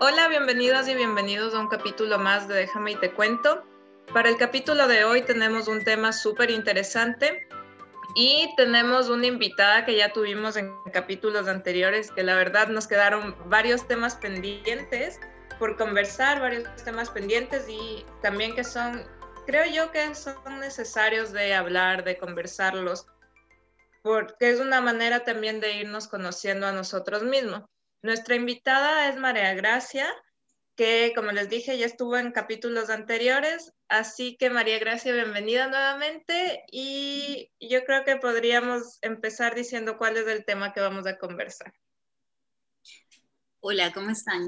Hola, bienvenidas y bienvenidos a un capítulo más de Déjame y te cuento. Para el capítulo de hoy tenemos un tema súper interesante y tenemos una invitada que ya tuvimos en capítulos anteriores, que la verdad nos quedaron varios temas pendientes por conversar, varios temas pendientes y también que son, creo yo que son necesarios de hablar, de conversarlos, porque es una manera también de irnos conociendo a nosotros mismos. Nuestra invitada es María Gracia, que como les dije ya estuvo en capítulos anteriores, así que María Gracia, bienvenida nuevamente y yo creo que podríamos empezar diciendo cuál es el tema que vamos a conversar. Hola, ¿cómo están?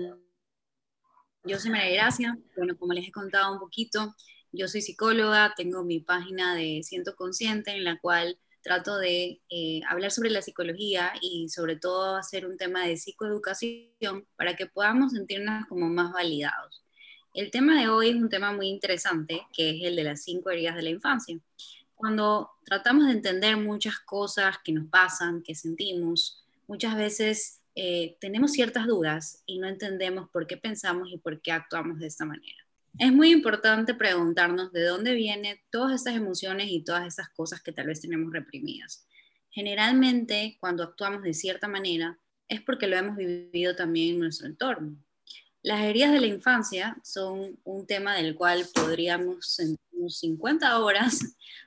Yo soy María Gracia, bueno, como les he contado un poquito, yo soy psicóloga, tengo mi página de Siento Consciente en la cual trato de eh, hablar sobre la psicología y sobre todo hacer un tema de psicoeducación para que podamos sentirnos como más validados. El tema de hoy es un tema muy interesante, que es el de las cinco heridas de la infancia. Cuando tratamos de entender muchas cosas que nos pasan, que sentimos, muchas veces eh, tenemos ciertas dudas y no entendemos por qué pensamos y por qué actuamos de esta manera es muy importante preguntarnos de dónde vienen todas estas emociones y todas esas cosas que tal vez tenemos reprimidas. Generalmente, cuando actuamos de cierta manera, es porque lo hemos vivido también en nuestro entorno. Las heridas de la infancia son un tema del cual podríamos sentarnos 50 horas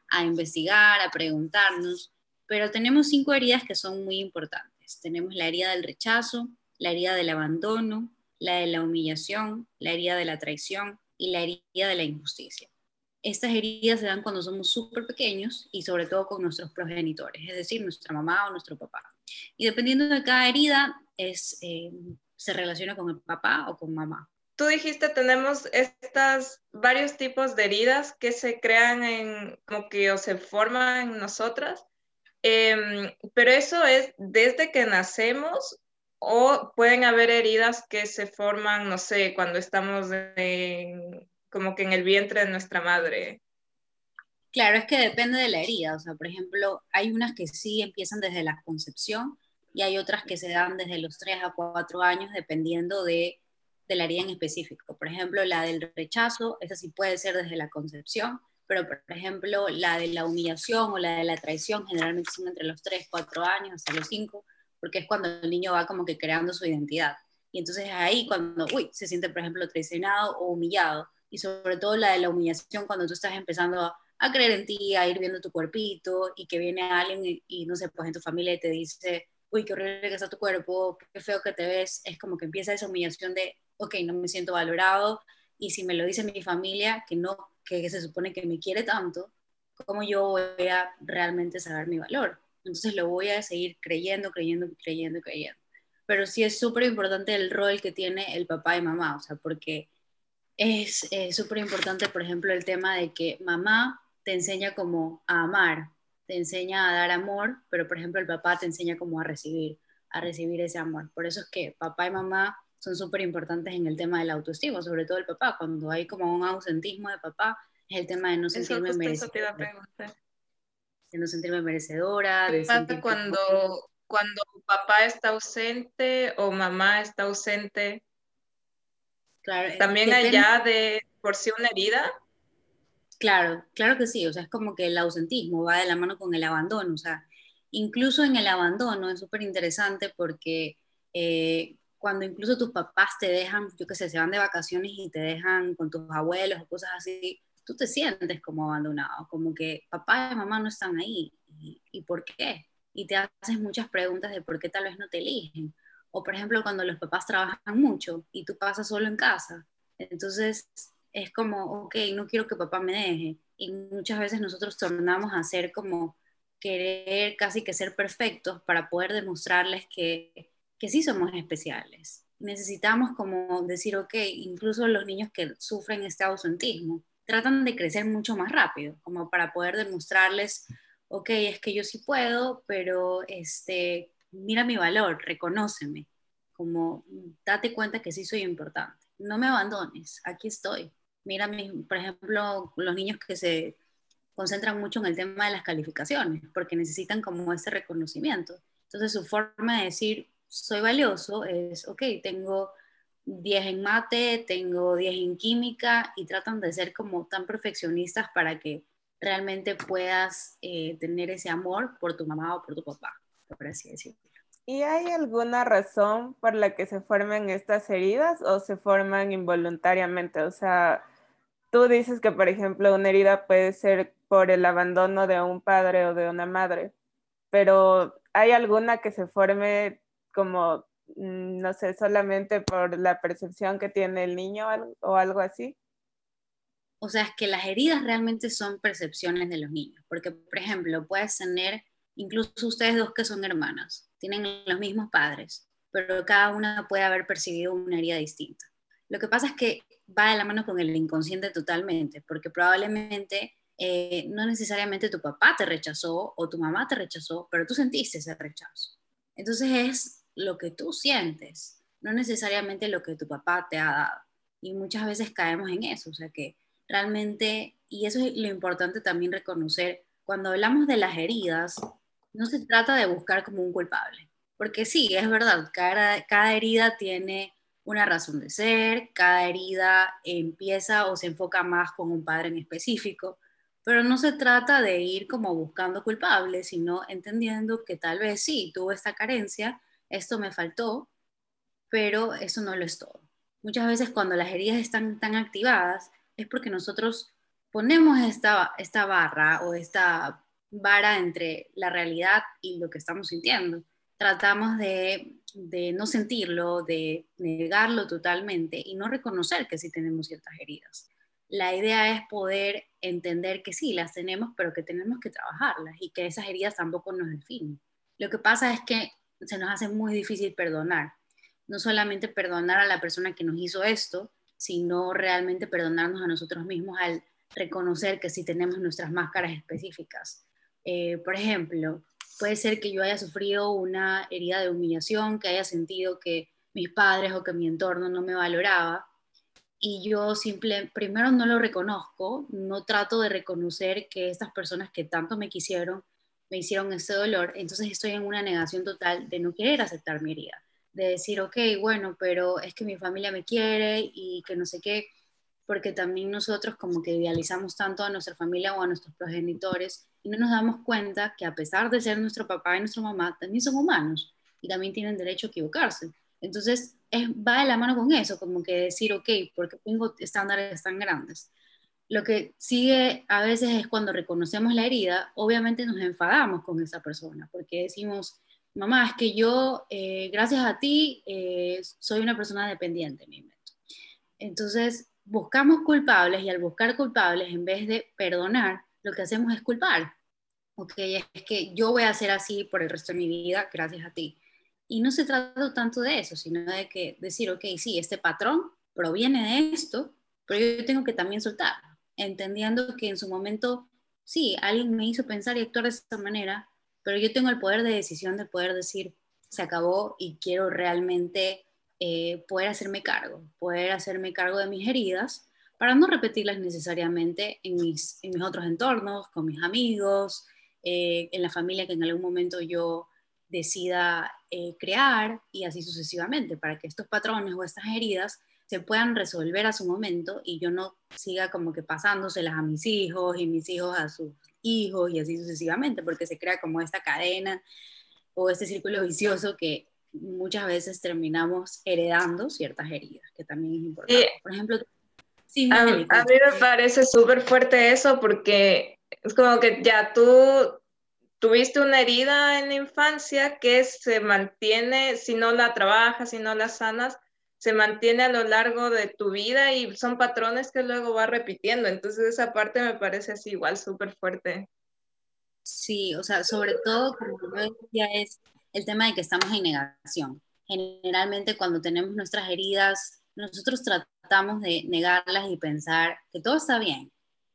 a investigar, a preguntarnos, pero tenemos cinco heridas que son muy importantes. Tenemos la herida del rechazo, la herida del abandono, la de la humillación, la herida de la traición, y la herida de la injusticia. Estas heridas se dan cuando somos súper pequeños y sobre todo con nuestros progenitores, es decir, nuestra mamá o nuestro papá. Y dependiendo de cada herida, eh, se relaciona con el papá o con mamá. Tú dijiste, tenemos estas varios tipos de heridas que se crean en, como que o se forman en nosotras, em, pero eso es desde que nacemos o pueden haber heridas que se forman, no sé, cuando estamos como que en el vientre de nuestra madre. Claro, es que depende de la herida. O sea, por ejemplo, hay unas que sí empiezan desde la concepción y hay otras que se dan desde los 3 a 4 años, dependiendo de, de la herida en específico. Por ejemplo, la del rechazo, esa sí puede ser desde la concepción, pero por ejemplo, la de la humillación o la de la traición generalmente son entre los 3, 4 años hasta los 5 porque es cuando el niño va como que creando su identidad. Y entonces ahí cuando, uy, se siente, por ejemplo, traicionado o humillado. Y sobre todo la de la humillación cuando tú estás empezando a, creer en ti, a ir viendo tu cuerpito y que viene alguien y, no sé, pues en tu familia y te dice, uy, qué horrible que está tu cuerpo, qué feo que te ves. Es como que empieza esa humillación de, ok, no me siento valorado. Y si me lo dice mi familia, que no, que se supone que me quiere tanto, ¿cómo yo voy a realmente saber mi valor? Entonces lo voy a seguir creyendo, creyendo, creyendo, creyendo. Pero sí es súper importante el rol que tiene el papá y mamá, o sea, porque es súper importante, por ejemplo, el tema de que mamá te enseña como a amar, te enseña a dar amor, pero por ejemplo el papá te enseña como a recibir, a recibir ese amor. Por eso es que papá y mamá son súper importantes en el tema del autoestima, sobre todo el papá, cuando hay como un ausentismo de papá, es el tema de no sentirme merecida de no sentirme merecedora. ¿Qué pasa cuando, cuando papá está ausente o mamá está ausente? Claro, eh, También allá de por sí una herida. Claro, claro que sí, o sea, es como que el ausentismo va de la mano con el abandono, o sea, incluso en el abandono es súper interesante porque eh, cuando incluso tus papás te dejan, yo qué sé, se van de vacaciones y te dejan con tus abuelos o cosas así, tú te sientes como abandonado, como que papá y mamá no están ahí. ¿Y, por qué? Y te haces muchas preguntas de por qué tal vez no te eligen. O por ejemplo, cuando los papás trabajan mucho y tú pasas solo en casa. Entonces es como, ok, no quiero que papá me deje. Y muchas veces nosotros tornamos a ser como querer casi que ser perfectos para poder demostrarles que, que sí somos especiales. Necesitamos como decir, ok, incluso los niños que sufren este ausentismo, tratan de crecer mucho más rápido, como para poder demostrarles, ok, es que yo sí puedo, pero este, mira mi valor, reconóceme, como date cuenta que sí soy importante, no me abandones, aquí estoy. Mira, por ejemplo, los niños que se concentran mucho en el tema de las calificaciones, porque necesitan como ese reconocimiento. Entonces su forma de decir, soy valioso, es, ok, tengo 10 en mate, tengo 10 en química y tratan de ser como tan perfeccionistas para que realmente puedas eh, tener ese amor por tu mamá o por tu papá, por así decirlo. ¿Y hay alguna razón por la que se formen estas heridas o se forman involuntariamente? O sea, tú dices que, por ejemplo, una herida puede ser por el abandono de un padre o de una madre, pero ¿hay alguna que se forme como, no sé, solamente por la percepción que tiene el niño o algo así? O sea, es que las heridas realmente son percepciones de los niños, porque, por ejemplo, puedes tener, incluso ustedes dos que son hermanas, tienen los mismos padres, pero cada una puede haber percibido una herida distinta. Lo que pasa es que va de la mano con el inconsciente totalmente, porque probablemente eh, no necesariamente tu papá te rechazó o tu mamá te rechazó, pero tú sentiste ese rechazo. Entonces es lo que tú sientes, no necesariamente lo que tu papá te ha dado. Y muchas veces caemos en eso, o sea que realmente, y eso es lo importante también reconocer, cuando hablamos de las heridas, no se trata de buscar como un culpable, porque sí, es verdad, cada, herida tiene una razón de ser, cada herida empieza o se enfoca más con un padre en específico, pero no se trata de ir como buscando culpables, sino entendiendo que tal vez sí, tuve esta carencia, esto me faltó, pero eso no lo es todo. Muchas veces cuando las heridas están tan activadas, es porque nosotros ponemos esta, esta barra o esta vara entre la realidad y lo que estamos sintiendo. Tratamos de, no sentirlo, de negarlo totalmente y no reconocer que sí tenemos ciertas heridas. La idea es poder entender que sí, las tenemos, pero que tenemos que trabajarlas y que esas heridas tampoco nos definen. Lo que pasa es que se nos hace muy difícil perdonar. No solamente perdonar a la persona que nos hizo esto, sino realmente perdonarnos a nosotros mismos al reconocer que sí tenemos nuestras máscaras específicas. Eh, por ejemplo, puede ser que yo haya sufrido una herida de humillación, que haya sentido que mis padres o que mi entorno no me valoraba y yo simple, primero no lo reconozco, no trato de reconocer que estas personas que tanto me quisieron me hicieron ese dolor, entonces estoy en una negación total de no querer aceptar mi herida de decir, ok, bueno, pero es que mi familia me quiere y que no sé qué, porque también nosotros como que idealizamos tanto a nuestra familia o a nuestros progenitores y no nos damos cuenta que a pesar de ser nuestro papá y nuestra mamá, también son humanos y también tienen derecho a equivocarse. Entonces, es, va de la mano con eso, como que decir, ok, porque tengo estándares tan grandes. Lo que sigue a veces es cuando reconocemos la herida, obviamente nos enfadamos con esa persona, porque decimos, mamá, es que yo, eh, gracias a ti, eh, soy una persona dependiente. Entonces, buscamos culpables y al buscar culpables, en vez de perdonar, lo que hacemos es culpar. Ok, es que yo voy a ser así por el resto de mi vida gracias a ti. Y no se trata tanto de eso, sino de que decir, ok, sí, este patrón proviene de esto, pero yo tengo que también soltarlo, entendiendo que en su momento, sí, alguien me hizo pensar y actuar de esta manera, pero yo tengo el poder de decisión de poder decir, se acabó y quiero realmente eh, poder hacerme cargo, poder hacerme cargo de mis heridas para no repetirlas necesariamente en mis, en mis otros entornos, con mis amigos, eh, en la familia que en algún momento yo decida eh, crear y así sucesivamente, para que estos patrones o estas heridas se puedan resolver a su momento y yo no siga como que pasándoselas a mis hijos y mis hijos a sus hijos y así sucesivamente, porque se crea como esta cadena o este círculo vicioso que muchas veces terminamos heredando ciertas heridas, que también es importante. Por ejemplo, sí, a, a, mí me parece súper fuerte eso porque es como que ya tú tuviste una herida en la infancia que se mantiene, si no la trabajas, si no la sanas, se mantiene a lo largo de tu vida y son patrones que luego va repitiendo. Entonces esa parte me parece así igual súper fuerte. Sí, o sea, sobre todo, como yo decía, es el tema de que estamos en negación. Generalmente cuando tenemos nuestras heridas, nosotros tratamos de negarlas y pensar que todo está bien,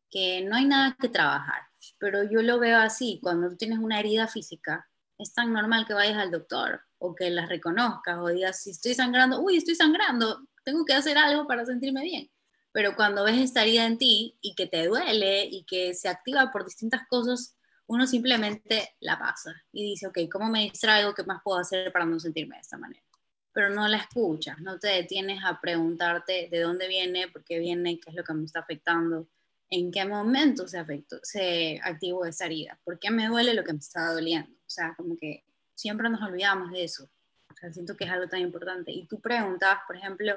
que no hay nada que trabajar. Pero yo lo veo así, cuando tú tienes una herida física, es tan normal que vayas al doctor o que las reconozcas o digas, si estoy sangrando, uy, estoy sangrando, tengo que hacer algo para sentirme bien. Pero cuando ves esta herida en ti y que te duele y que se activa por distintas cosas, uno simplemente la pasa y dice, ok, ¿cómo me distraigo? ¿Qué más puedo hacer para no sentirme de esta manera? pero no la escuchas, no te detienes a preguntarte de dónde viene, por qué viene, qué es lo que me está afectando, en qué momento se, afectó, se activó esa herida, por qué me duele lo que me estaba doliendo. O sea, como que siempre nos olvidamos de eso. O sea, siento que es algo tan importante. Y tú preguntabas, por ejemplo,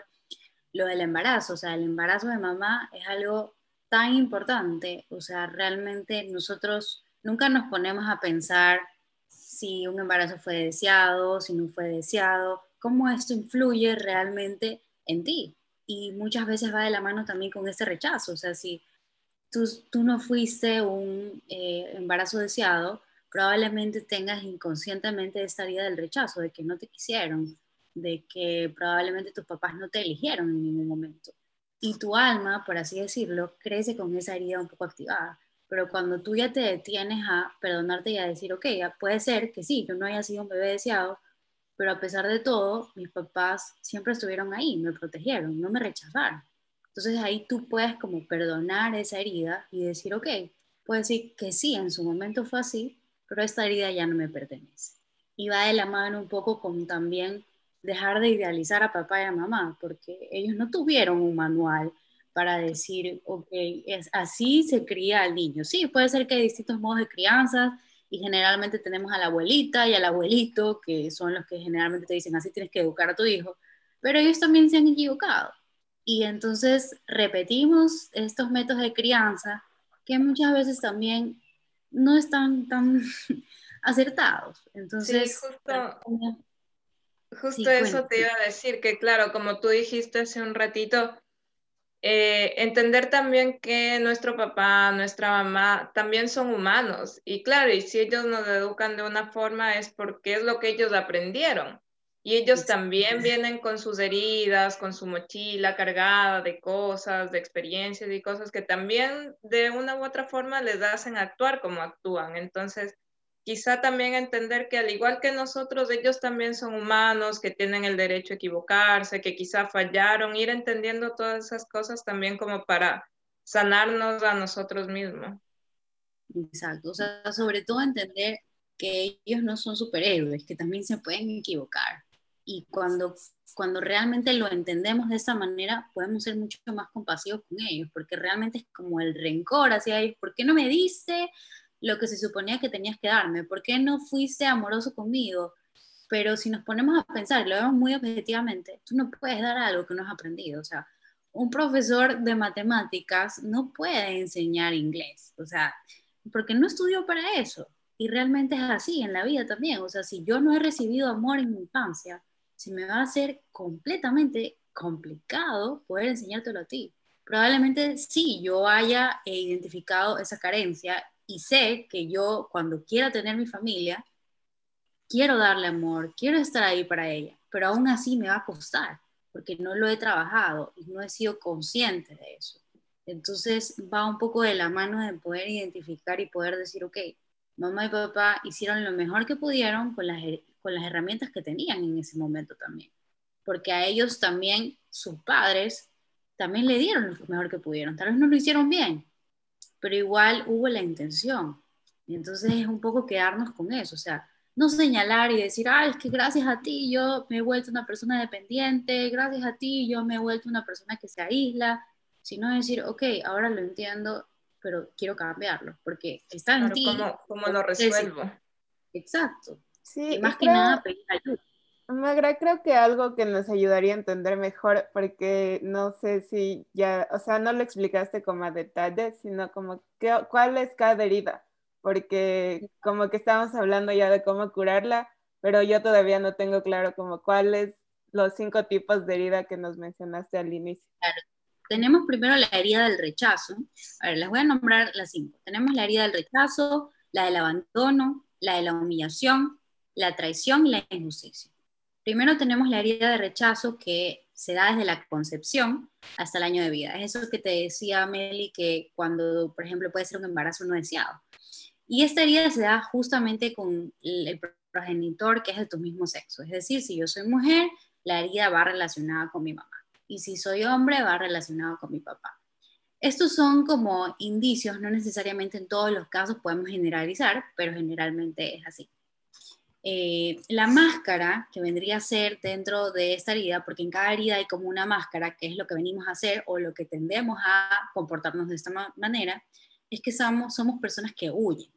lo del embarazo, o sea, el embarazo de mamá es algo tan importante, o sea, realmente nosotros nunca nos ponemos a pensar si un embarazo fue deseado, si no fue deseado, cómo esto influye realmente en ti. Y muchas veces va de la mano también con ese rechazo, o sea, si tú, tú no fuiste un eh, embarazo deseado, probablemente tengas inconscientemente esta herida del rechazo, de que no te quisieron, de que probablemente tus papás no te eligieron en ningún momento. Y tu alma, por así decirlo, crece con esa herida un poco activada. Pero cuando tú ya te detienes a perdonarte y a decir, ok, puede ser que sí, yo no haya sido un bebé deseado, pero a pesar de todo, mis papás siempre estuvieron ahí, me protegieron, no me rechazaron. Entonces ahí tú puedes como perdonar esa herida y decir, ok, puedo decir que sí, en su momento fue así, pero esta herida ya no me pertenece. Y va de la mano un poco con también dejar de idealizar a papá y a mamá, porque ellos no tuvieron un manual para decir, ok, es, así se cría al niño. Sí, puede ser que hay distintos modos de crianza y generalmente tenemos a la abuelita y al abuelito, que son los que generalmente te dicen, así tienes que educar a tu hijo, pero ellos también se han equivocado. Y entonces repetimos estos métodos de crianza que muchas veces también no están tan acertados. Entonces, Justo eso te iba a decir, que claro, como tú dijiste hace un ratito, eh, entender también que nuestro papá, nuestra mamá también son humanos. Y claro, y si ellos nos educan de una forma es porque es lo que ellos aprendieron. Y ellos también vienen con sus heridas, con su mochila cargada de cosas, de experiencias y cosas que también de una u otra forma les hacen actuar como actúan. Entonces, quizá también entender que al igual que nosotros, ellos también son humanos, que tienen el derecho a equivocarse, que quizá fallaron, ir entendiendo todas esas cosas también como para sanarnos a nosotros mismos. Exacto, o sea, sobre todo entender que ellos no son superhéroes, que también se pueden equivocar. Y cuando, cuando realmente lo entendemos de esa manera, podemos ser mucho más compasivos con ellos, porque realmente es como el rencor hacia ellos. ¿Por qué no me dice? lo que se suponía que tenías que darme? ¿Por qué no fuiste amoroso conmigo? Pero si nos ponemos a pensar, lo vemos muy objetivamente, tú no puedes dar algo que no has aprendido. O sea, un profesor de matemáticas no puede enseñar inglés, o sea, porque no estudió para eso. Y realmente es así en la vida también. O sea, si yo no he recibido amor en mi infancia, se me va a ser completamente complicado poder enseñártelo a ti. Probablemente sí, yo haya identificado esa carencia y sé que yo cuando quiera tener mi familia, quiero darle amor, quiero estar ahí para ella, pero aún así me va a costar porque no lo he trabajado y no he sido consciente de eso. Entonces va un poco de la mano de poder identificar y poder decir, ok, mamá y papá hicieron lo mejor que pudieron con las, con las herramientas que tenían en ese momento también. Porque a ellos también, sus padres, también le dieron lo mejor que pudieron. Tal vez no lo hicieron bien, pero igual hubo la intención. Y entonces es un poco quedarnos con eso, o sea, no señalar y decir, ah, es que gracias a ti yo me he vuelto una persona dependiente, gracias a ti yo me he vuelto una persona que se aísla, sino decir, ok, ahora lo entiendo, pero quiero cambiarlo, porque está en ti. ¿Cómo, lo resuelvo? Exacto. Sí, más que nada pedir ayuda. Magra, creo que algo que nos ayudaría a entender mejor, porque no sé si ya, o sea, no lo explicaste como a detalle, sino como qué, cuál es cada herida, porque como que estamos hablando ya de cómo curarla, pero yo todavía no tengo claro como cuáles los cinco tipos de herida que nos mencionaste al inicio. Claro. Tenemos primero la herida del rechazo. A ver, les voy a nombrar las cinco. Tenemos la herida del rechazo, la del abandono, la de la humillación, la traición y la injusticia. Primero tenemos la herida de rechazo que se da desde la concepción hasta el año de vida. Es eso que te decía Meli, que cuando, por ejemplo, puede ser un embarazo no deseado. Y esta herida se da justamente con el progenitor que es de tu mismo sexo. Es decir, si yo soy mujer, la herida va relacionada con mi mamá. Y si soy hombre, va relacionado con mi papá. Estos son como indicios, no necesariamente en todos los casos podemos generalizar, pero generalmente es así. Eh, la máscara que vendría a ser dentro de esta herida, porque en cada herida hay como una máscara, que es lo que venimos a hacer o lo que tendemos a comportarnos de esta manera, es que somos, somos personas que huyen,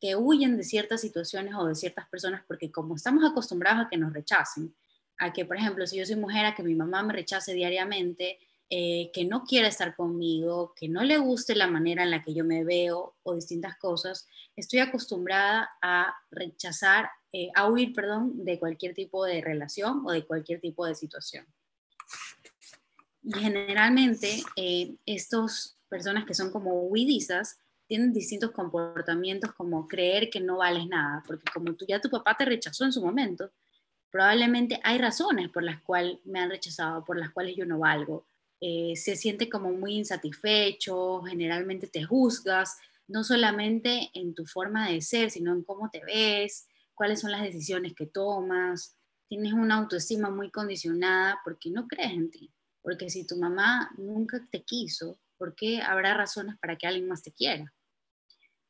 que huyen de ciertas situaciones o de ciertas personas, porque como estamos acostumbrados a que nos rechacen, a que, por ejemplo, si yo soy mujer, a que mi mamá me rechace diariamente, eh, que no quiera estar conmigo, que no le guste la manera en la que yo me veo o distintas cosas, estoy acostumbrada a rechazar, eh, a huir, perdón, de cualquier tipo de relación o de cualquier tipo de situación. Y generalmente eh, estas personas que son como huidizas tienen distintos comportamientos como creer que no vales nada, porque como tú ya tu papá te rechazó en su momento, probablemente hay razones por las cuales me han rechazado, por las cuales yo no valgo eh, se siente como muy insatisfecho, generalmente te juzgas, no solamente en tu forma de ser, sino en cómo te ves, cuáles son las decisiones que tomas, tienes una autoestima muy condicionada porque no crees en ti, porque si tu mamá nunca te quiso, ¿por qué habrá razones para que alguien más te quiera?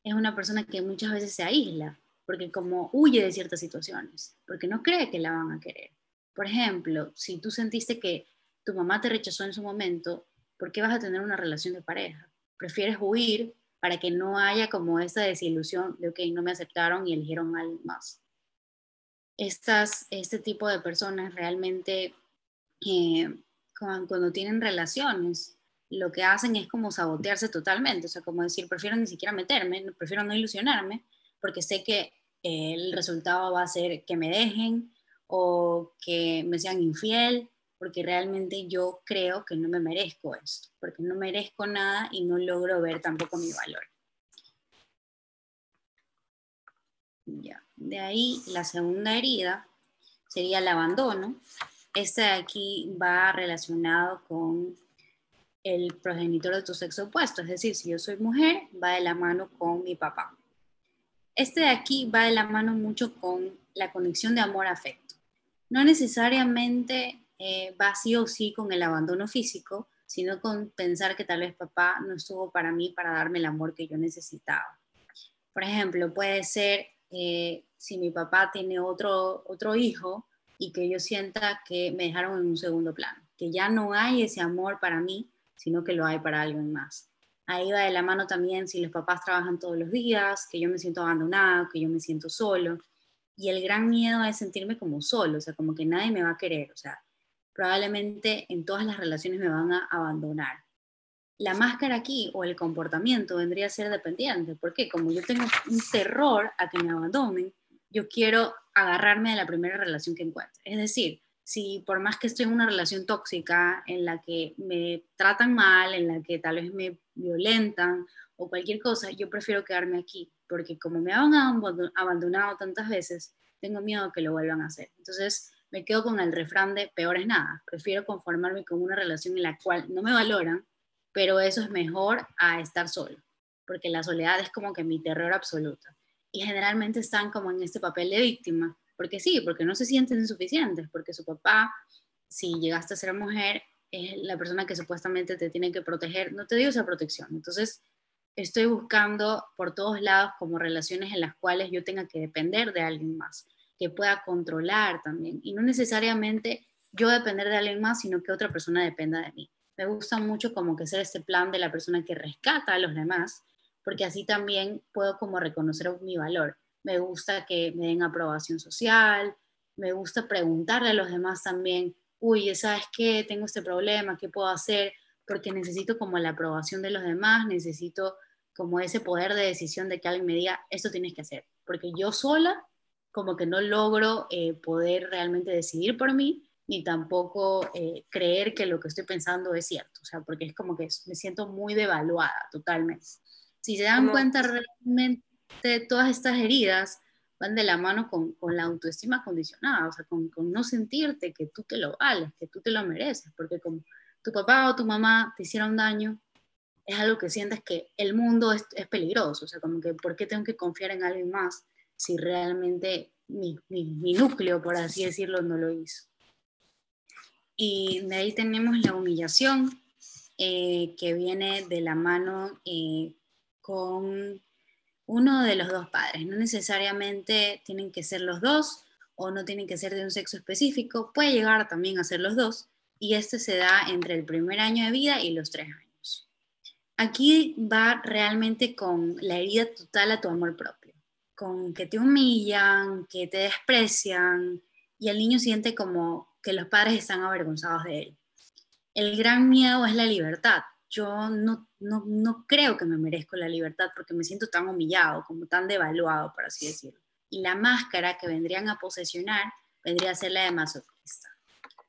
Es una persona que muchas veces se aísla, porque como huye de ciertas situaciones, porque no cree que la van a querer. Por ejemplo, si tú sentiste que tu mamá te rechazó en su momento, ¿por qué vas a tener una relación de pareja? Prefieres huir para que no haya como esa desilusión de, ok, no me aceptaron y eligieron a más. Estas, este tipo de personas realmente, eh, cuando, tienen relaciones, lo que hacen es como sabotearse totalmente, o sea, como decir, prefiero ni siquiera meterme, prefiero no ilusionarme, porque sé que el resultado va a ser que me dejen o que me sean infiel porque realmente yo creo que no me merezco esto, porque no merezco nada y no logro ver tampoco mi valor. Ya. De ahí la segunda herida sería el abandono. Este de aquí va relacionado con el progenitor de tu sexo opuesto, es decir, si yo soy mujer, va de la mano con mi papá. Este de aquí va de la mano mucho con la conexión de amor-afecto. No necesariamente eh, va sí o sí con el abandono físico, sino con pensar que tal vez papá no estuvo para mí para darme el amor que yo necesitaba. Por ejemplo, puede ser eh, si mi papá tiene otro, otro hijo y que yo sienta que me dejaron en un segundo plano, que ya no hay ese amor para mí, sino que lo hay para alguien más. Ahí va de la mano también si los papás trabajan todos los días, que yo me siento abandonado, que yo me siento solo. Y el gran miedo es sentirme como solo, o sea, como que nadie me va a querer, o sea, probablemente en todas las relaciones me van a abandonar. La máscara aquí o el comportamiento vendría a ser dependiente, porque como yo tengo un terror a que me abandonen, yo quiero agarrarme de la primera relación que encuentre. Es decir, si por más que estoy en una relación tóxica en la que me tratan mal, en la que tal vez me violentan o cualquier cosa, yo prefiero quedarme aquí, porque como me han abandonado tantas veces, tengo miedo que lo vuelvan a hacer. Entonces, me quedo con el refrán de peor es nada. Prefiero conformarme con una relación en la cual no me valoran, pero eso es mejor a estar solo, porque la soledad es como que mi terror absoluto. Y generalmente están como en este papel de víctima, porque sí, porque no se sienten suficientes, porque su papá, si llegaste a ser mujer, es la persona que supuestamente te tiene que proteger, no te dio esa protección. Entonces, estoy buscando por todos lados como relaciones en las cuales yo tenga que depender de alguien más que pueda controlar también. Y no necesariamente yo depender de alguien más, sino que otra persona dependa de mí. Me gusta mucho como que ser este plan de la persona que rescata a los demás, porque así también puedo como reconocer mi valor. Me gusta que me den aprobación social, me gusta preguntarle a los demás también, uy, ¿sabes qué? Tengo este problema, ¿qué puedo hacer? Porque necesito como la aprobación de los demás, necesito como ese poder de decisión de que alguien me diga, esto tienes que hacer, porque yo sola como que no logro eh, poder realmente decidir por mí, ni tampoco eh, creer que lo que estoy pensando es cierto, o sea, porque es como que me siento muy devaluada totalmente. Si se dan cuenta realmente todas estas heridas van de la mano con, con la autoestima condicionada, o sea, con, con, no sentirte que tú te lo vales, que tú te lo mereces, porque como tu papá o tu mamá te hicieron daño, es algo que sientes que el mundo es, es peligroso, o sea, como que ¿por qué tengo que confiar en alguien más? Si realmente mi, núcleo, por así decirlo, no lo hizo. Y de ahí tenemos la humillación, eh, que viene de la mano eh, con uno de los dos padres. No necesariamente tienen que ser los dos o no tienen que ser de un sexo específico, puede llegar también a ser los dos y este se da entre el primer año de vida y los tres años. Aquí va realmente con la herida total a tu amor propio, con que te humillan, que te desprecian y el niño siente como que los padres están avergonzados de él. El gran miedo es la libertad. Yo no, no, no creo que me merezco la libertad porque me siento tan humillado, como tan devaluado, por así decirlo. Y la máscara que vendrían a posesionar vendría a ser la de masoquista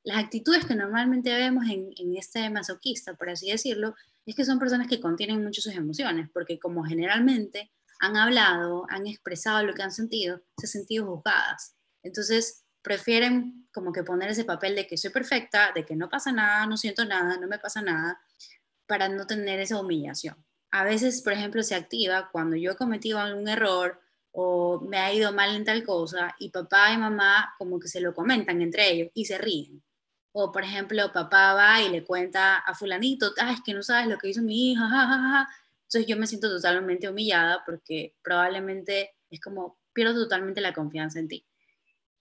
las actitudes que normalmente vemos en, este masoquista, por así decirlo, es que son personas que contienen mucho sus emociones, porque como generalmente han hablado, han expresado lo que han sentido, se han sentido juzgadas. Entonces, prefieren como que poner ese papel de que soy perfecta, de que no pasa nada, no siento nada, no me pasa nada, para no tener esa humillación. A veces, por ejemplo, se activa cuando yo he cometido algún error o me ha ido mal en tal cosa y papá y mamá como que se lo comentan entre ellos y se ríen. O, por ejemplo, papá va y le cuenta a fulanito, ah, es que no sabes lo que hizo mi hija, jajaja. Entonces yo me siento totalmente humillada porque probablemente es como pierdo totalmente la confianza en ti.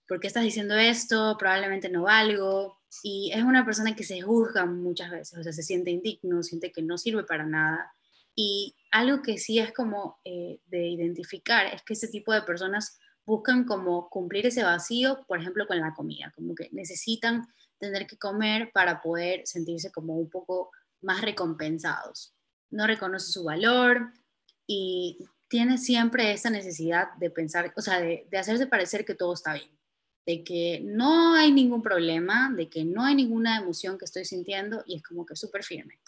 ¿Por qué estás diciendo esto? Probablemente no valgo. Y es una persona que se juzga muchas veces, o sea, se siente indigno, siente que no sirve para nada. Y algo que sí es como eh, de identificar es que ese tipo de personas buscan como cumplir ese vacío, por ejemplo, con la comida, como que necesitan tener que comer para poder sentirse como un poco más recompensados. No reconoce su valor y tiene siempre esa necesidad de pensar, o sea, de, hacerse parecer que todo está bien, de que no hay ningún problema, de que no hay ninguna emoción que estoy sintiendo y es como que súper firme.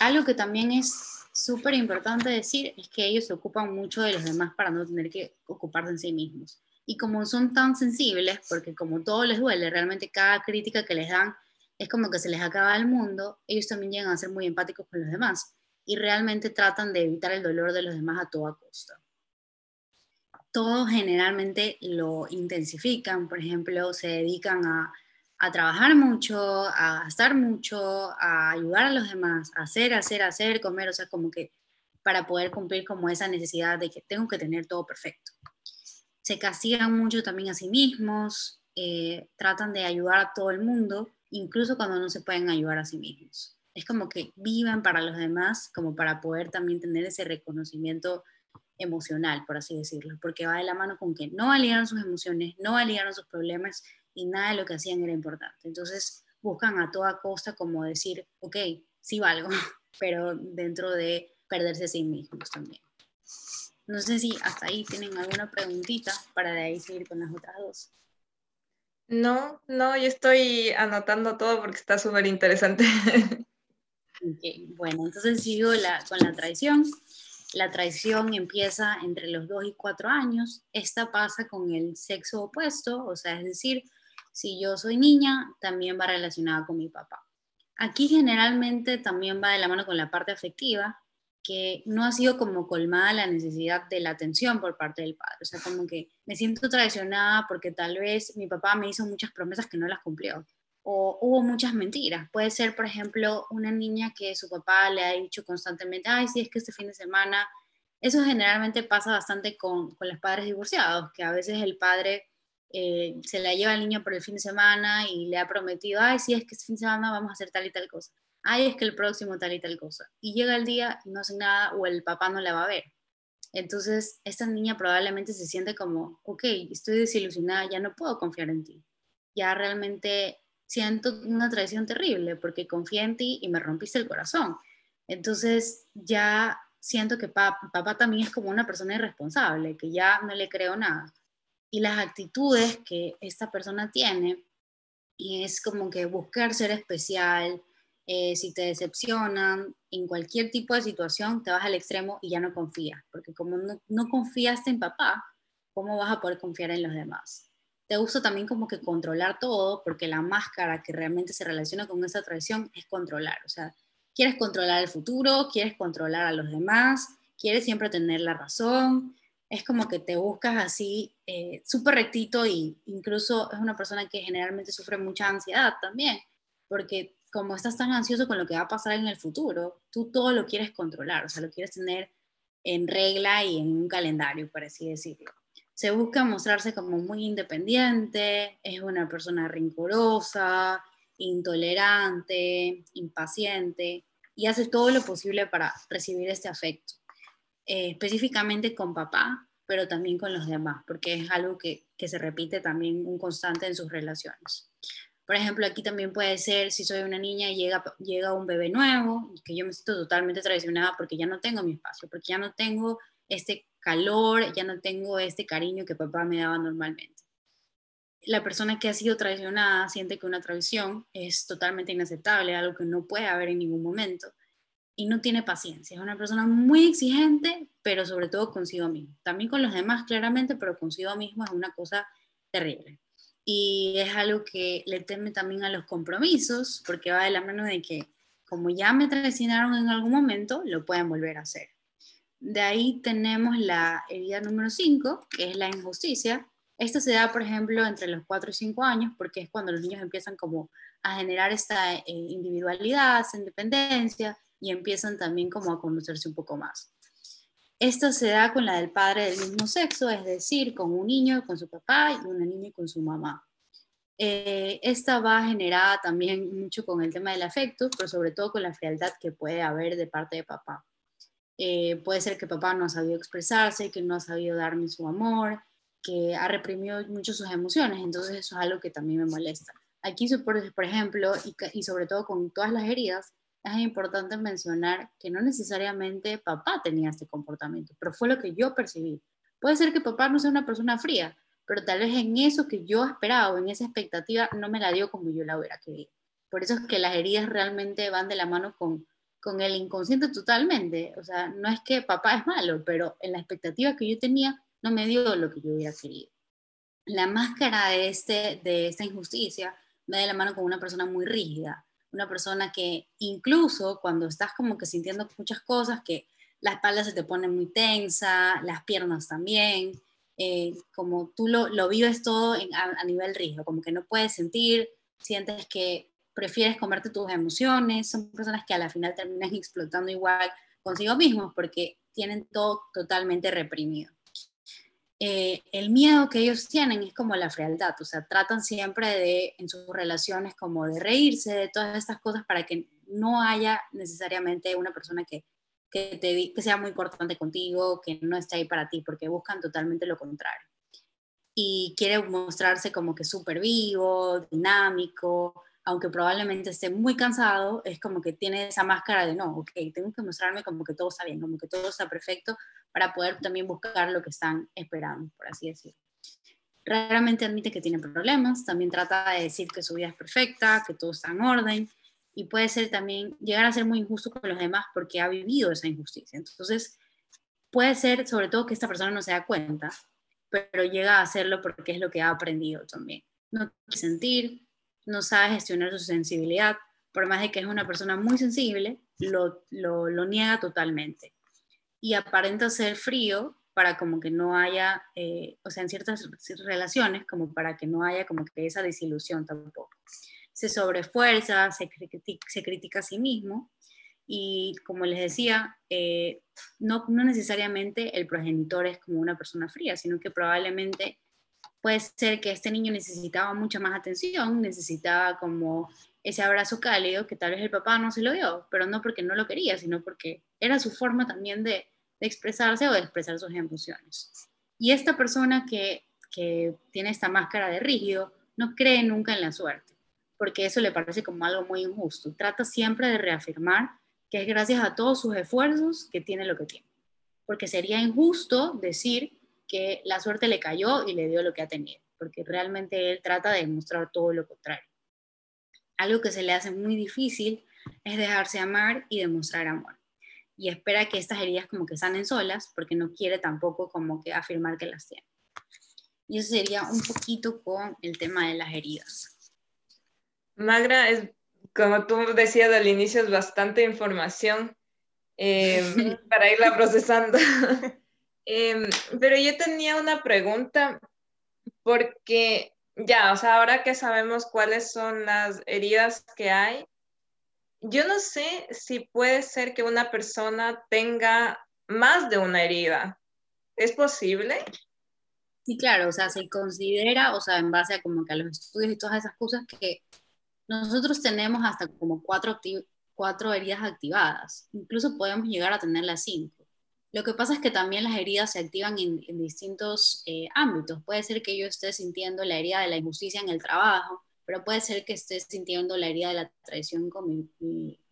Algo que también es súper importante decir es que ellos se ocupan mucho de los demás para no tener que ocuparse en sí mismos. Y como son tan sensibles, porque como todo les duele, realmente cada crítica que les dan es como que se les acaba el mundo, ellos también llegan a ser muy empáticos con los demás y realmente tratan de evitar el dolor de los demás a toda costa. Todos generalmente lo intensifican, por ejemplo, se dedican a, a trabajar mucho, a gastar mucho, a ayudar a los demás, a hacer, hacer, hacer, comer, o sea, como que para poder cumplir como esa necesidad de que tengo que tener todo perfecto se castigan mucho también a sí mismos, eh, tratan de ayudar a todo el mundo, incluso cuando no se pueden ayudar a sí mismos. Es como que viven para los demás, como para poder también tener ese reconocimiento emocional, por así decirlo, porque va de la mano con que no aliaron sus emociones, no aliaron sus problemas y nada de lo que hacían era importante. Entonces buscan a toda costa como decir, ok, sí valgo, pero dentro de perderse a sí mismos también. No sé si hasta ahí tienen alguna preguntita para de ahí seguir con las otras dos. No, no, yo estoy anotando todo porque está súper interesante. bueno, entonces sigo la, con la traición. La traición empieza entre los 2 y 4 años. Esta pasa con el sexo opuesto, o sea, es decir, si yo soy niña, también va relacionada con mi papá. Aquí generalmente también va de la mano con la parte afectiva, que no ha sido como colmada la necesidad de la atención por parte del padre. O sea, como que me siento traicionada porque tal vez mi papá me hizo muchas promesas que no las cumplió. O hubo muchas mentiras. Puede ser, por ejemplo, una niña que su papá le ha dicho constantemente, ay, sí, es que este fin de semana... Eso generalmente pasa bastante con, con los padres divorciados, que a veces el padre eh, se la lleva al niño por el fin de semana y le ha prometido, ay, sí, es que este fin de semana vamos a hacer tal y tal cosa ay, es que el próximo tal y tal cosa. Y llega el día y no hace nada o el papá no la va a ver. Entonces, esta niña probablemente se siente como, ok, estoy desilusionada, ya no puedo confiar en ti. Ya realmente siento una traición terrible porque confié en ti y me rompiste el corazón. Entonces, ya siento que papá, papá también es como una persona irresponsable, que ya no le creo nada. Y las actitudes que esta persona tiene, y es como que buscar ser especial, eh, si te decepcionan, en cualquier tipo de situación, te vas al extremo y ya no confías, porque como no, no confiaste en papá, ¿cómo vas a poder confiar en los demás? Te gusta también como que controlar todo, porque la máscara que realmente se relaciona con esa traición es controlar, o sea, quieres controlar el futuro, quieres controlar a los demás, quieres siempre tener la razón, es como que te buscas así eh, súper rectito y incluso es una persona que generalmente sufre mucha ansiedad también, porque como estás tan ansioso con lo que va a pasar en el futuro, tú todo lo quieres controlar, o sea, lo quieres tener en regla y en un calendario, por así decirlo. Se busca mostrarse como muy independiente, es una persona rincorosa, intolerante, impaciente y hace todo lo posible para recibir este afecto, eh, específicamente con papá, pero también con los demás, porque es algo que, que se repite también un constante en sus relaciones. Por ejemplo, aquí también puede ser si soy una niña y llega, llega un bebé nuevo, que yo me siento totalmente traicionada porque ya no tengo mi espacio, porque ya no tengo este calor, ya no tengo este cariño que papá me daba normalmente. La persona que ha sido traicionada siente que una traición es totalmente inaceptable, algo que no puede haber en ningún momento, y no tiene paciencia. Es una persona muy exigente, pero sobre todo consigo mismo. También con los demás, claramente, pero consigo mismo es una cosa terrible y es algo que le teme también a los compromisos, porque va de la mano de que como ya me traicionaron en algún momento, lo pueden volver a hacer. De ahí tenemos la herida número 5, que es la injusticia. Esta se da, por ejemplo, entre los 4 y 5 años, porque es cuando los niños empiezan como a generar esta eh, individualidad, esta independencia, y empiezan también como a conocerse un poco más. Esto se da con la del padre del mismo sexo, es decir, con un niño con su papá y una niña con su mamá. Eh, esta va generada también mucho con el tema del afecto, pero sobre todo con la frialdad que puede haber de parte de papá. Eh, puede ser que papá no ha sabido expresarse, que no ha sabido darme su amor, que ha reprimido mucho sus emociones, entonces eso es algo que también me molesta. Aquí, por ejemplo, y sobre todo con todas las heridas, es importante mencionar que no necesariamente papá tenía este comportamiento, pero fue lo que yo percibí. Puede ser que papá no sea una persona fría, pero tal vez en eso que yo esperaba o en esa expectativa no me la dio como yo la hubiera querido. Por eso es que las heridas realmente van de la mano con, con el inconsciente totalmente. O sea, no es que papá es malo, pero en la expectativa que yo tenía no me dio lo que yo hubiera querido. La máscara de, este, de esta injusticia va de la mano con una persona muy rígida, una persona que incluso cuando estás como que sintiendo muchas cosas, que la espalda se te pone muy tensa, las piernas también, eh, como tú lo, lo vives todo a, nivel rígido, como que no puedes sentir, sientes que prefieres comerte tus emociones, son personas que a la final terminan explotando igual consigo mismos porque tienen todo totalmente reprimido. Eh, el miedo que ellos tienen es como la frialdad, o sea, tratan siempre de, en sus relaciones, como de reírse de todas estas cosas para que no haya necesariamente una persona que, que, que sea muy importante contigo, que no esté ahí para ti, porque buscan totalmente lo contrario. Y quiere mostrarse como que súper vivo, dinámico, aunque probablemente esté muy cansado, es como que tiene esa máscara de no, ok, tengo que mostrarme como que todo está bien, como que todo está perfecto para poder también buscar lo que están esperando, por así decirlo. Raramente admite que tiene problemas, también trata de decir que su vida es perfecta, que todo está en orden, y puede ser también llegar a ser muy injusto con los demás porque ha vivido esa injusticia. Entonces, puede ser sobre todo que esta persona no se da cuenta, pero llega a hacerlo porque es lo que ha aprendido también. No quiere sentir, no sabe gestionar su sensibilidad, por más de que es una persona muy sensible, lo, lo, niega totalmente. Y aparenta ser frío para como que no haya, eh, o sea, en ciertas relaciones, como para que no haya como que esa desilusión tampoco. Se sobrefuerza, se, critica, se critica a sí mismo y como les decía, eh, no, no necesariamente el progenitor es como una persona fría, sino que probablemente puede ser que este niño necesitaba mucha más atención, necesitaba como ese abrazo cálido que tal vez el papá no se lo dio, pero no porque no lo quería, sino porque era su forma también de, expresarse o de expresar sus emociones. Y esta persona que, que tiene esta máscara de rígido no cree nunca en la suerte, porque eso le parece como algo muy injusto. Trata siempre de reafirmar que es gracias a todos sus esfuerzos que tiene lo que tiene, porque sería injusto decir que la suerte le cayó y le dio lo que ha tenido, porque realmente él trata de demostrar todo lo contrario. Algo que se le hace muy difícil es dejarse amar y demostrar amor. Y espera que estas heridas como que sanen solas, porque no quiere tampoco como que afirmar que las tiene. Y eso sería un poquito con el tema de las heridas. Magra, es, como tú decías al inicio, es bastante información eh, para irla procesando. Em, pero yo tenía una pregunta porque ya, o sea, ahora que sabemos cuáles son las heridas que hay, yo no sé si puede ser que una persona tenga más de una herida. ¿Es posible? Sí, claro, o sea, se considera, o sea, en base a como que a los estudios y todas esas cosas, que nosotros tenemos hasta como cuatro, cuatro heridas activadas. Incluso podemos llegar a tener las cinco. Lo que pasa es que también las heridas se activan en, distintos eh, ámbitos. Puede ser que yo esté sintiendo la herida de la injusticia en el trabajo, pero puede ser que esté sintiendo la herida de la traición con mi,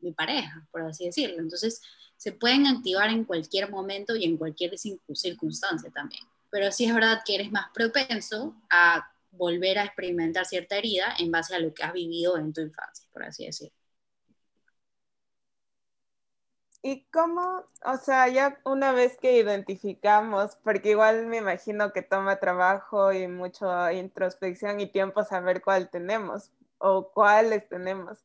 mi pareja, por así decirlo. Entonces, se pueden activar en cualquier momento y en cualquier circunstancia también. Pero sí es verdad que eres más propenso a volver a experimentar cierta herida en base a lo que has vivido en tu infancia, por así decirlo. ¿Y cómo, o sea, ya una vez que identificamos, porque igual me imagino que toma trabajo y mucha introspección y tiempo saber cuál tenemos o cuáles tenemos,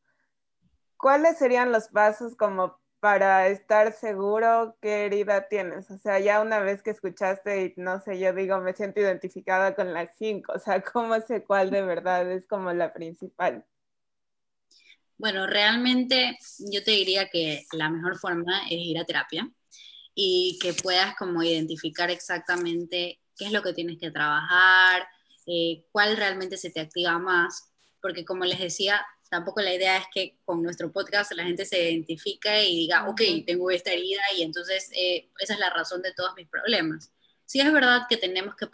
¿cuáles serían los pasos como para estar seguro qué herida tienes? O sea, ya una vez que escuchaste y no sé, yo digo, me siento identificada con las cinco, o sea, ¿cómo sé cuál de verdad es como la principal? Bueno, realmente yo te diría que la mejor forma es ir a terapia y que puedas como identificar exactamente qué es lo que tienes que trabajar, eh, cuál realmente se te activa más, porque como les decía, tampoco la idea es que con nuestro podcast la gente se identifique y diga, ok, tengo esta herida y entonces eh, esa es la razón de todos mis problemas. Sí es verdad que tenemos que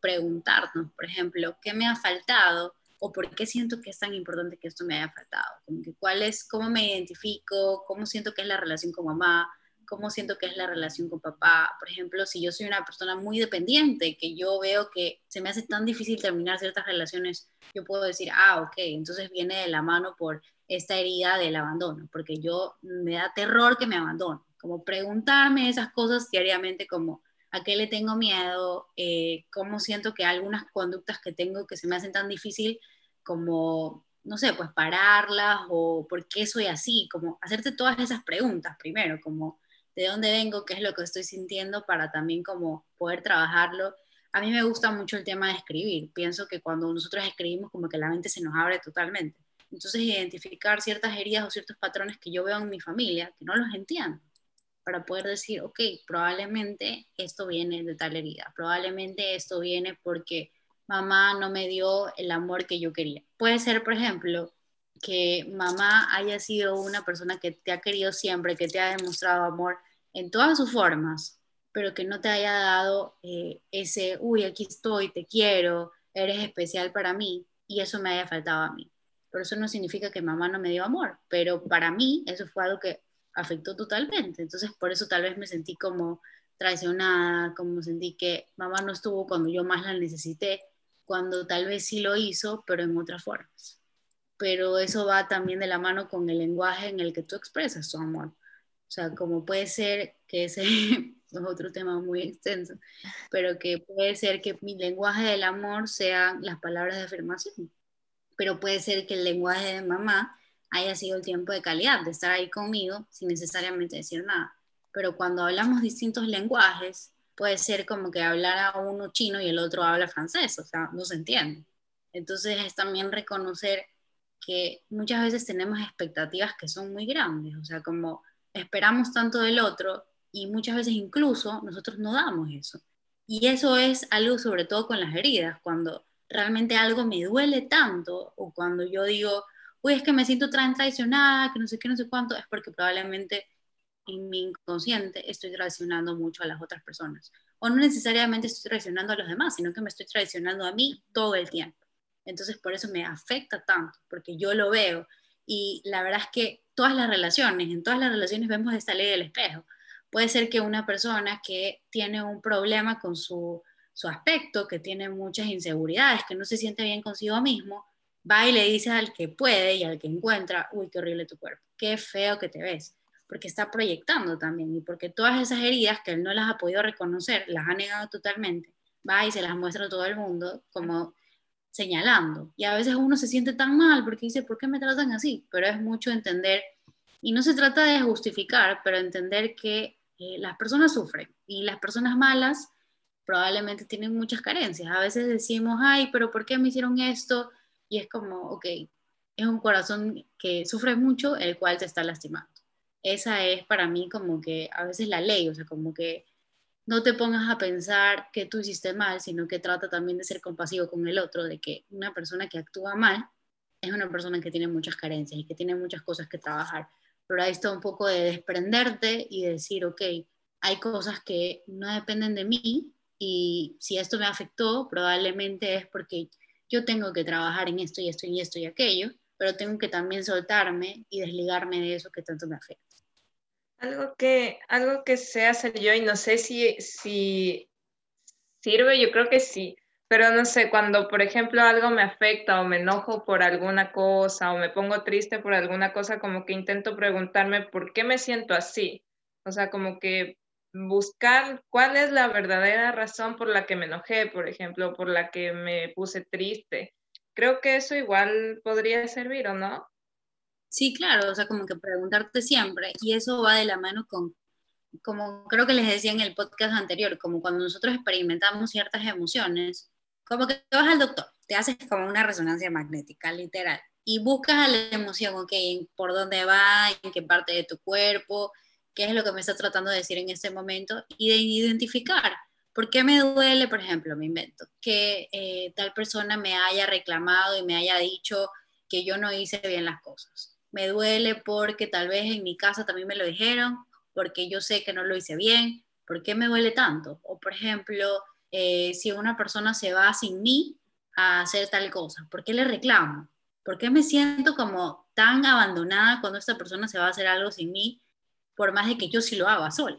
preguntarnos, por ejemplo, ¿qué me ha faltado? ¿O por qué siento que es tan importante que esto me haya faltado? Como que cuál es, cómo me identifico, cómo siento que es la relación con mamá, cómo siento que es la relación con papá. Por ejemplo, si yo soy una persona muy dependiente, que yo veo que se me hace tan difícil terminar ciertas relaciones, yo puedo decir, ah, ok, entonces viene de la mano por esta herida del abandono, porque yo me da terror que me abandonen. Como preguntarme esas cosas diariamente, como a qué le tengo miedo, eh, cómo siento que algunas conductas que tengo que se me hacen tan difícil, como no sé, pues pararlas o por qué soy así, como hacerte todas esas preguntas primero, como de dónde vengo, qué es lo que estoy sintiendo para también como poder trabajarlo. A mí me gusta mucho el tema de escribir. Pienso que cuando nosotros escribimos como que la mente se nos abre totalmente. Entonces identificar ciertas heridas o ciertos patrones que yo veo en mi familia, que no los entiendo, para poder decir, ok, probablemente esto viene de tal herida, probablemente esto viene porque mamá no me dio el amor que yo quería. Puede ser, por ejemplo, que mamá haya sido una persona que te ha querido siempre, que te ha demostrado amor, en todas sus formas, pero que no te haya dado eh, ese, uy, aquí estoy, te quiero, eres especial para mí, y eso me haya faltado a mí. Pero eso no significa que mamá no me dio amor, pero para mí eso fue algo que afectó totalmente. Entonces, por eso tal vez me sentí como traicionada, como sentí que mamá no estuvo cuando yo más la necesité, cuando tal vez sí lo hizo, pero en otras formas. Pero eso va también de la mano con el lenguaje en el que tú expresas tu amor. O sea, como puede ser que ese es otro tema muy extenso, pero que puede ser que mi lenguaje del amor sean las palabras de afirmación, pero puede ser que el lenguaje de mamá haya sido el tiempo de calidad, de estar ahí conmigo sin necesariamente decir nada. Pero cuando hablamos distintos lenguajes, puede ser como que hablar a uno chino y el otro habla francés, o sea, no se entiende. Entonces es también reconocer que muchas veces tenemos expectativas que son muy grandes, o sea, como esperamos tanto del otro y muchas veces incluso nosotros no damos eso. Y eso es algo sobre todo con las heridas, cuando realmente algo me duele tanto o cuando yo digo, uy, es que me siento traicionada, que no sé qué, no sé cuánto, es porque probablemente en mi inconsciente estoy traicionando mucho a las otras personas. O no necesariamente estoy traicionando a los demás, sino que me estoy traicionando a mí todo el tiempo. Entonces por eso me afecta tanto, porque yo lo veo. Y la verdad es que todas las relaciones, en todas las relaciones vemos esta ley del espejo. Puede ser que una persona que tiene un problema con su, su aspecto, que tiene muchas inseguridades, que no se siente bien consigo mismo, va y le dice al que puede y al que encuentra, uy, qué horrible tu cuerpo, qué feo que te ves, porque está proyectando también y porque todas esas heridas que él no las ha podido reconocer, las ha negado totalmente, va y se las muestra a todo el mundo como señalando. Y a veces uno se siente tan mal porque dice, ¿por qué me tratan así? Pero es mucho entender, y no se trata de justificar, pero entender que eh, las personas sufren y las personas malas probablemente tienen muchas carencias. A veces decimos, ay, pero ¿por qué me hicieron esto? Y es como, ok, es un corazón que sufre mucho, el cual te está lastimando. esa es para mí como que a veces la ley, o sea, como que no te pongas a pensar que tú hiciste mal, sino que trata también de ser compasivo con el otro, de que una persona que actúa mal es una persona que tiene muchas carencias y que tiene muchas cosas que trabajar. Pero ahí está un poco de desprenderte y decir, ok, hay cosas que no dependen de mí y si esto me afectó, probablemente es porque yo tengo que trabajar en esto y esto y esto y aquello, pero tengo que también soltarme y desligarme de eso que tanto me afecta. Algo que, algo que sé hacer yo y no sé si, si sirve, yo creo que sí, pero no sé, cuando por ejemplo algo me afecta o me enojo por alguna cosa o me pongo triste por alguna cosa, como que intento preguntarme por qué me siento así. O sea, como que buscar cuál es la verdadera razón por la que me enojé, por ejemplo, por la que me puse triste. Creo que eso igual podría servir, ¿o no? Sí, claro, o sea, como que preguntarte siempre, y eso va de la mano con, como creo que les decía en el podcast anterior, como cuando nosotros experimentamos ciertas emociones, como que vas al doctor, te haces como una resonancia magnética, literal, y buscas a la emoción, ok, por dónde va, en qué parte de tu cuerpo, qué es lo que me está tratando de decir en este momento, y de identificar. ¿Por qué me duele, por ejemplo, me invento, que eh, tal persona me haya reclamado y me haya dicho que yo no hice bien las cosas? me duele porque tal vez en mi casa también me lo dijeron, porque yo sé que no lo hice bien, ¿por qué me duele tanto? O por ejemplo, eh, si una persona se va sin mí a hacer tal cosa, ¿por qué le reclamo? ¿Por qué me siento como tan abandonada cuando esta persona se va a hacer algo sin mí, por más de que yo sí lo haga sola?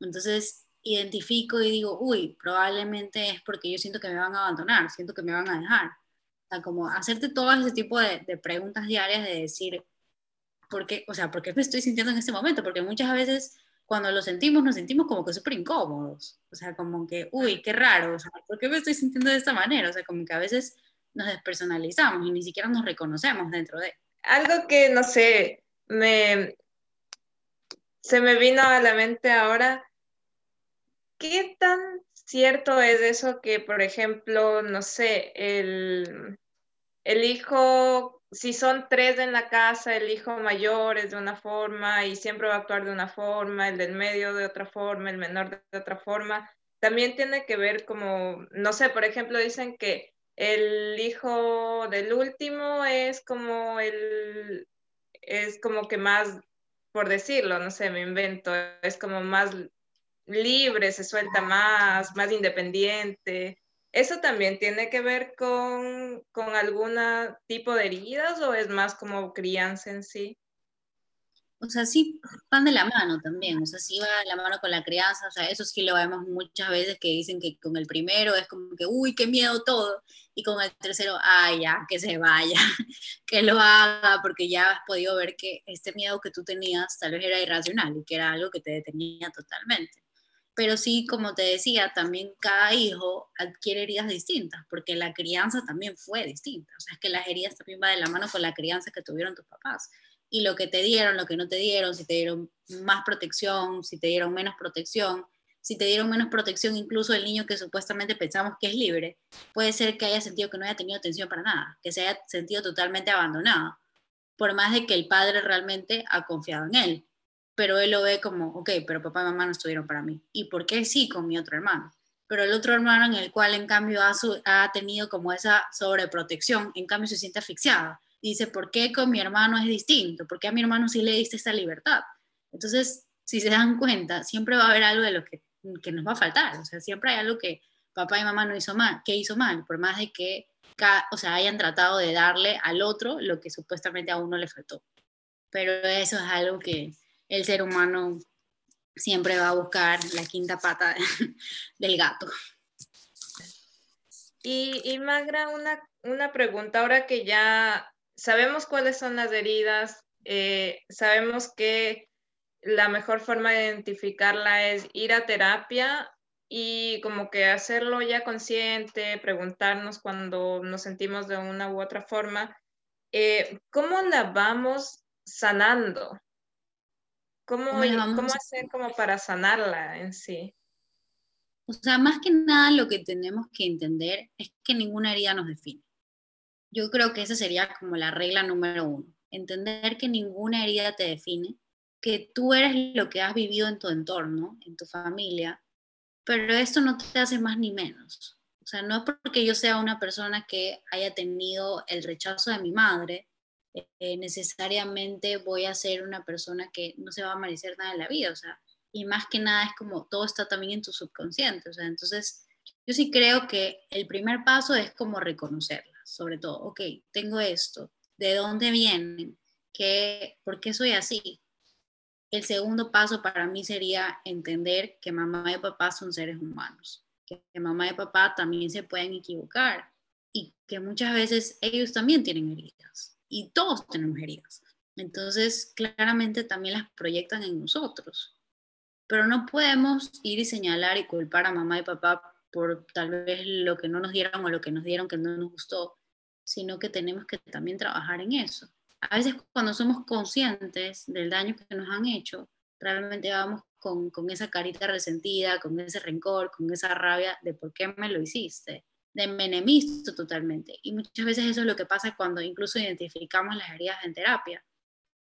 Entonces identifico y digo, uy, probablemente es porque yo siento que me van a abandonar, siento que me van a dejar. O sea, como hacerte todo ese tipo de, de preguntas diarias de decir, ¿por qué, o sea, ¿por qué me estoy sintiendo en este momento? Porque muchas veces cuando lo sentimos, nos sentimos como que súper incómodos. O sea, como que, uy, qué raro, o sea, ¿por qué me estoy sintiendo de esta manera? O sea, como que a veces nos despersonalizamos y ni siquiera nos reconocemos dentro de. Algo que, no sé, me, se me vino a la mente ahora, ¿qué tan cierto es eso que, por ejemplo, no sé, el, el hijo si son tres en la casa, el hijo mayor es de una forma y siempre va a actuar de una forma, el del medio de otra forma, el menor de otra forma, también tiene que ver como, no sé, por ejemplo, dicen que el hijo del último es como el, es como que más, por decirlo, no sé, me invento, es como más libre, se suelta más, más independiente. ¿Eso también tiene que ver con, con algún tipo de heridas o es más como crianza en sí? O sea, sí van de la mano también, o sea, sí va de la mano con la crianza, o sea, eso sí lo vemos muchas veces que dicen que con el primero es como que, uy, qué miedo todo, y con el tercero, ay, ya, que se vaya, que lo haga, porque ya has podido ver que este miedo que tú tenías tal vez era irracional y que era algo que te detenía totalmente pero sí, como te decía, también cada hijo adquiere heridas distintas, porque la crianza también fue distinta. O sea, es que las heridas también van de la mano con la crianza que tuvieron tus papás. Y lo que te dieron, lo que no te dieron, si te dieron más protección, si te dieron menos protección, si te dieron menos protección, incluso el niño que supuestamente pensamos que es libre, puede ser que haya sentido que no haya tenido atención para nada, que se haya sentido totalmente abandonado, por más de que el padre realmente ha confiado en él pero él lo ve como, ok, pero papá y mamá no estuvieron para mí. ¿Y por qué sí con mi otro hermano? Pero el otro hermano en el cual en cambio ha, ha tenido como esa sobreprotección, en cambio se siente asfixiada. Y dice, ¿por qué con mi hermano es distinto? ¿Por qué a mi hermano sí le diste esa libertad? Entonces, si se dan cuenta, siempre va a haber algo de lo que, que nos va a faltar. O sea, siempre hay algo que papá y mamá no hizo mal, que hizo mal, por más de que o sea, hayan tratado de darle al otro lo que supuestamente a uno le faltó. Pero eso es algo que, el ser humano siempre va a buscar la quinta pata del gato. Y, Magra, una, pregunta, ahora que ya sabemos cuáles son las heridas, eh, sabemos que la mejor forma de identificarla es ir a terapia y como que hacerlo ya consciente, preguntarnos cuando nos sentimos de una u otra forma, eh, ¿cómo la vamos sanando? ¿Cómo, ¿Cómo, hacer como para sanarla en sí? O sea, más que nada lo que tenemos que entender es que ninguna herida nos define. Yo creo que esa sería como la regla número uno. Entender que ninguna herida te define que tú eres lo que has vivido en tu entorno, en tu familia, pero esto no te hace más ni menos. O sea, no es porque yo sea una persona que haya tenido el rechazo de mi madre, eh, necesariamente voy a ser una persona que no se va a merecer nada en la vida. O sea, y más que nada es como todo está también en tu subconsciente. O sea, entonces yo sí creo que el primer paso es como reconocerla, sobre todo, ok, tengo esto, ¿de dónde vienen? ¿Qué, ¿Por qué soy así? El segundo paso para mí sería entender que mamá y papá son seres humanos, que mamá y papá también se pueden equivocar y que muchas veces ellos también tienen heridas y todos tenemos heridas. Entonces, claramente también las proyectan en nosotros. Pero no podemos ir y señalar y culpar a mamá y papá por tal vez lo que no nos dieron o lo que nos dieron que no nos gustó, sino que tenemos que también trabajar en eso a veces cuando somos conscientes del daño que nos han hecho, realmente vamos con, con, esa carita resentida, con ese rencor, con esa rabia de por qué me lo hiciste, de me totalmente. Y muchas veces eso es lo que pasa cuando incluso identificamos las heridas en terapia,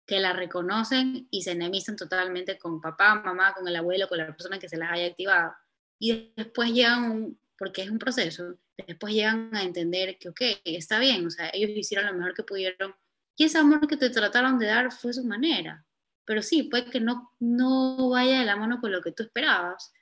que las reconocen y se enemistan totalmente con papá, mamá, con el abuelo, con la persona que se las haya activado. Y después llegan, porque es un proceso, después llegan a entender que, ok, está bien, o sea, ellos hicieron lo mejor que pudieron y ese amor que te trataron de dar fue su manera. Pero sí, puede que no, no vaya de la mano con lo que tú esperabas,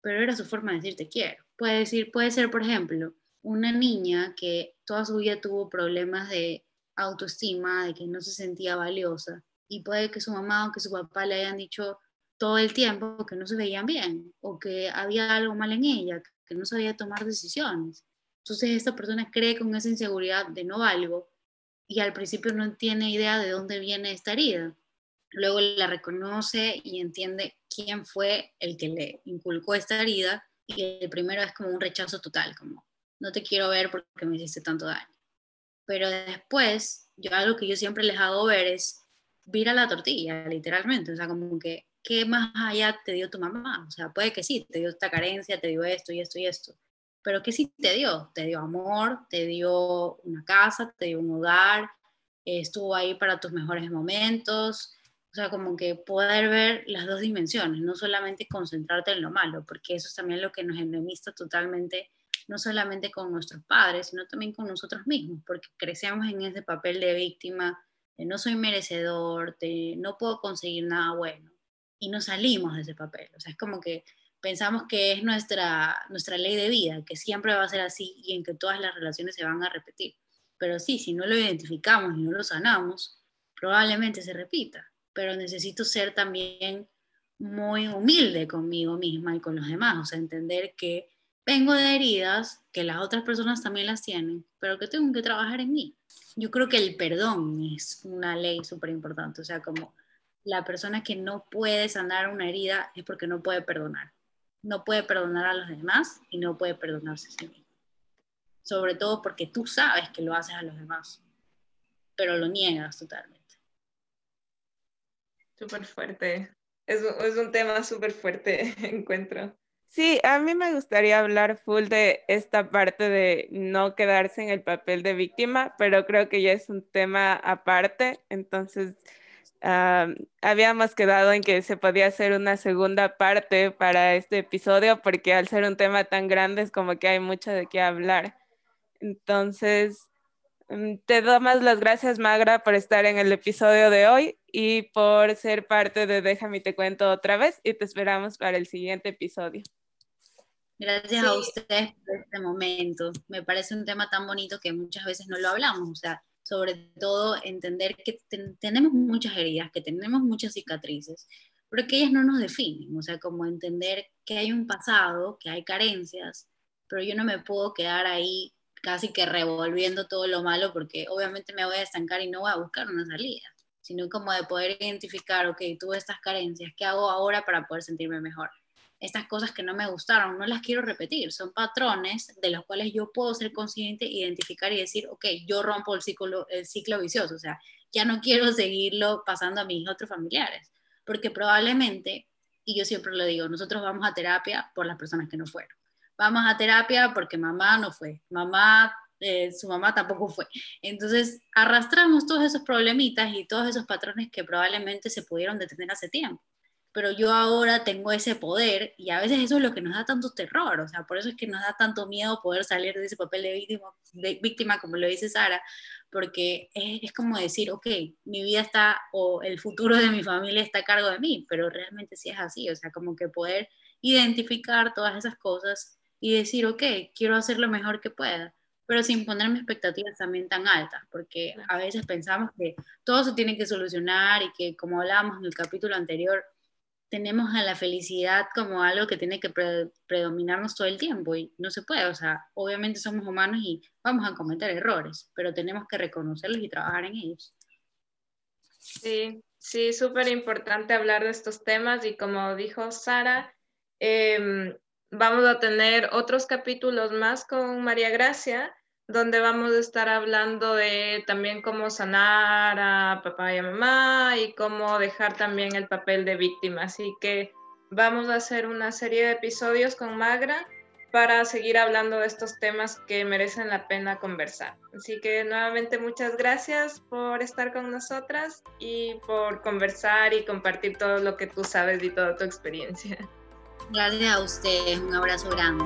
pero era su forma de decir te quiero. Puede, decir, puede ser, por ejemplo, una niña que toda su vida tuvo problemas de autoestima, de que no se sentía valiosa, y puede que su mamá o que su papá le hayan dicho todo el tiempo que no se veían bien, o que había algo mal en ella, que no sabía tomar decisiones. Entonces esta persona cree con esa inseguridad de no valgo y al principio no tiene idea de dónde viene esta herida. Luego la reconoce y entiende quién fue el que le inculcó esta herida y el primero es como un rechazo total, como no te quiero ver porque me hiciste tanto daño. Pero después, yo algo que yo siempre les hago ver es vira la tortilla, literalmente, o sea, como que ¿qué más allá te dio tu mamá? O sea, puede que sí, te dio esta carencia, te dio esto y esto y esto, pero ¿qué sí te dio? Te dio amor, te dio una casa, te dio un hogar, estuvo ahí para tus mejores momentos. O sea, como que poder ver las dos dimensiones, no solamente concentrarte en lo malo, porque eso es también lo que nos enemista totalmente, no solamente con nuestros padres, sino también con nosotros mismos, porque crecemos en ese papel de víctima, de no soy merecedor, de no puedo conseguir nada bueno, y no salimos de ese papel. O sea, es como que pensamos que es nuestra, nuestra ley de vida, que siempre va a ser así y en que todas las relaciones se van a repetir. Pero sí, si no lo identificamos y no lo sanamos, probablemente se repita. Pero necesito ser también muy humilde conmigo misma y con los demás, o sea, entender que vengo de heridas, que las otras personas también las tienen, pero que tengo que trabajar en mí. Yo creo que el perdón es una ley súper importante, o sea, como la persona que no puede sanar una herida es porque no puede perdonar no puede perdonar a los demás y no puede perdonarse a sí mismo. Sobre todo porque tú sabes que lo haces a los demás, pero lo niegas totalmente. Súper fuerte. Es, es, un tema súper fuerte, encuentro. Sí, a mí me gustaría hablar full de esta parte de no quedarse en el papel de víctima, pero creo que ya es un tema aparte, entonces habíamos quedado en que se podía hacer una segunda parte para este episodio porque al ser un tema tan grande es como que hay mucho de qué hablar. Entonces, mm, te doy más las gracias, Magra, por estar en el episodio de hoy y por ser parte de Déjame te cuento otra vez y te esperamos para el siguiente episodio. Gracias a ustedes por este momento. Me parece un tema tan bonito que muchas veces no lo hablamos. O sea, sobre todo entender que tenemos muchas heridas, que tenemos muchas cicatrices, pero que ellas no nos definen, o sea, como entender que hay un pasado, que hay carencias, pero yo no me puedo quedar ahí casi que revolviendo todo lo malo porque obviamente me voy a estancar y no voy a buscar una salida, sino como de poder identificar, ok, tuve estas carencias, ¿qué hago ahora para poder sentirme mejor? Estas cosas que no me gustaron, no las quiero repetir, son patrones de los cuales yo puedo ser consciente, identificar y decir, ok, yo rompo el ciclo, el ciclo vicioso, o sea, ya no quiero seguirlo pasando a mis otros familiares, porque probablemente, y yo siempre lo digo, nosotros vamos a terapia por las personas que no fueron, vamos a terapia porque mamá no fue, mamá eh, su mamá tampoco fue. Entonces arrastramos todos esos problemitas y todos esos patrones que probablemente se pudieron detener hace tiempo. Pero yo ahora tengo ese poder y a veces eso es lo que nos da tanto terror, o sea, por eso es que nos da tanto miedo poder salir de ese papel de víctima, de víctima como lo dice Sara, porque es, es, como decir, ok, mi vida está o el futuro de mi familia está a cargo de mí, pero realmente sí es así, o sea, como que poder identificar todas esas cosas y decir, ok, quiero hacer lo mejor que pueda pero sin ponerme expectativas también tan altas, porque a veces pensamos que todo se tiene que solucionar y que, como hablábamos en el capítulo anterior, tenemos a la felicidad como algo que tiene que predominarnos todo el tiempo y no se puede, o sea, obviamente somos humanos y vamos a cometer errores, pero tenemos que reconocerlos y trabajar en ellos. Sí, sí, súper importante hablar de estos temas y como dijo Sara, eh, vamos a tener otros capítulos más con María Gracia, donde vamos a estar hablando de también cómo sanar a papá y a mamá y cómo dejar también el papel de víctima. Así que vamos a hacer una serie de episodios con Magra para seguir hablando de estos temas que merecen la pena conversar. Así que nuevamente muchas gracias por estar con nosotras y por conversar y compartir todo lo que tú sabes y toda tu experiencia. Gracias a ustedes, un abrazo grande.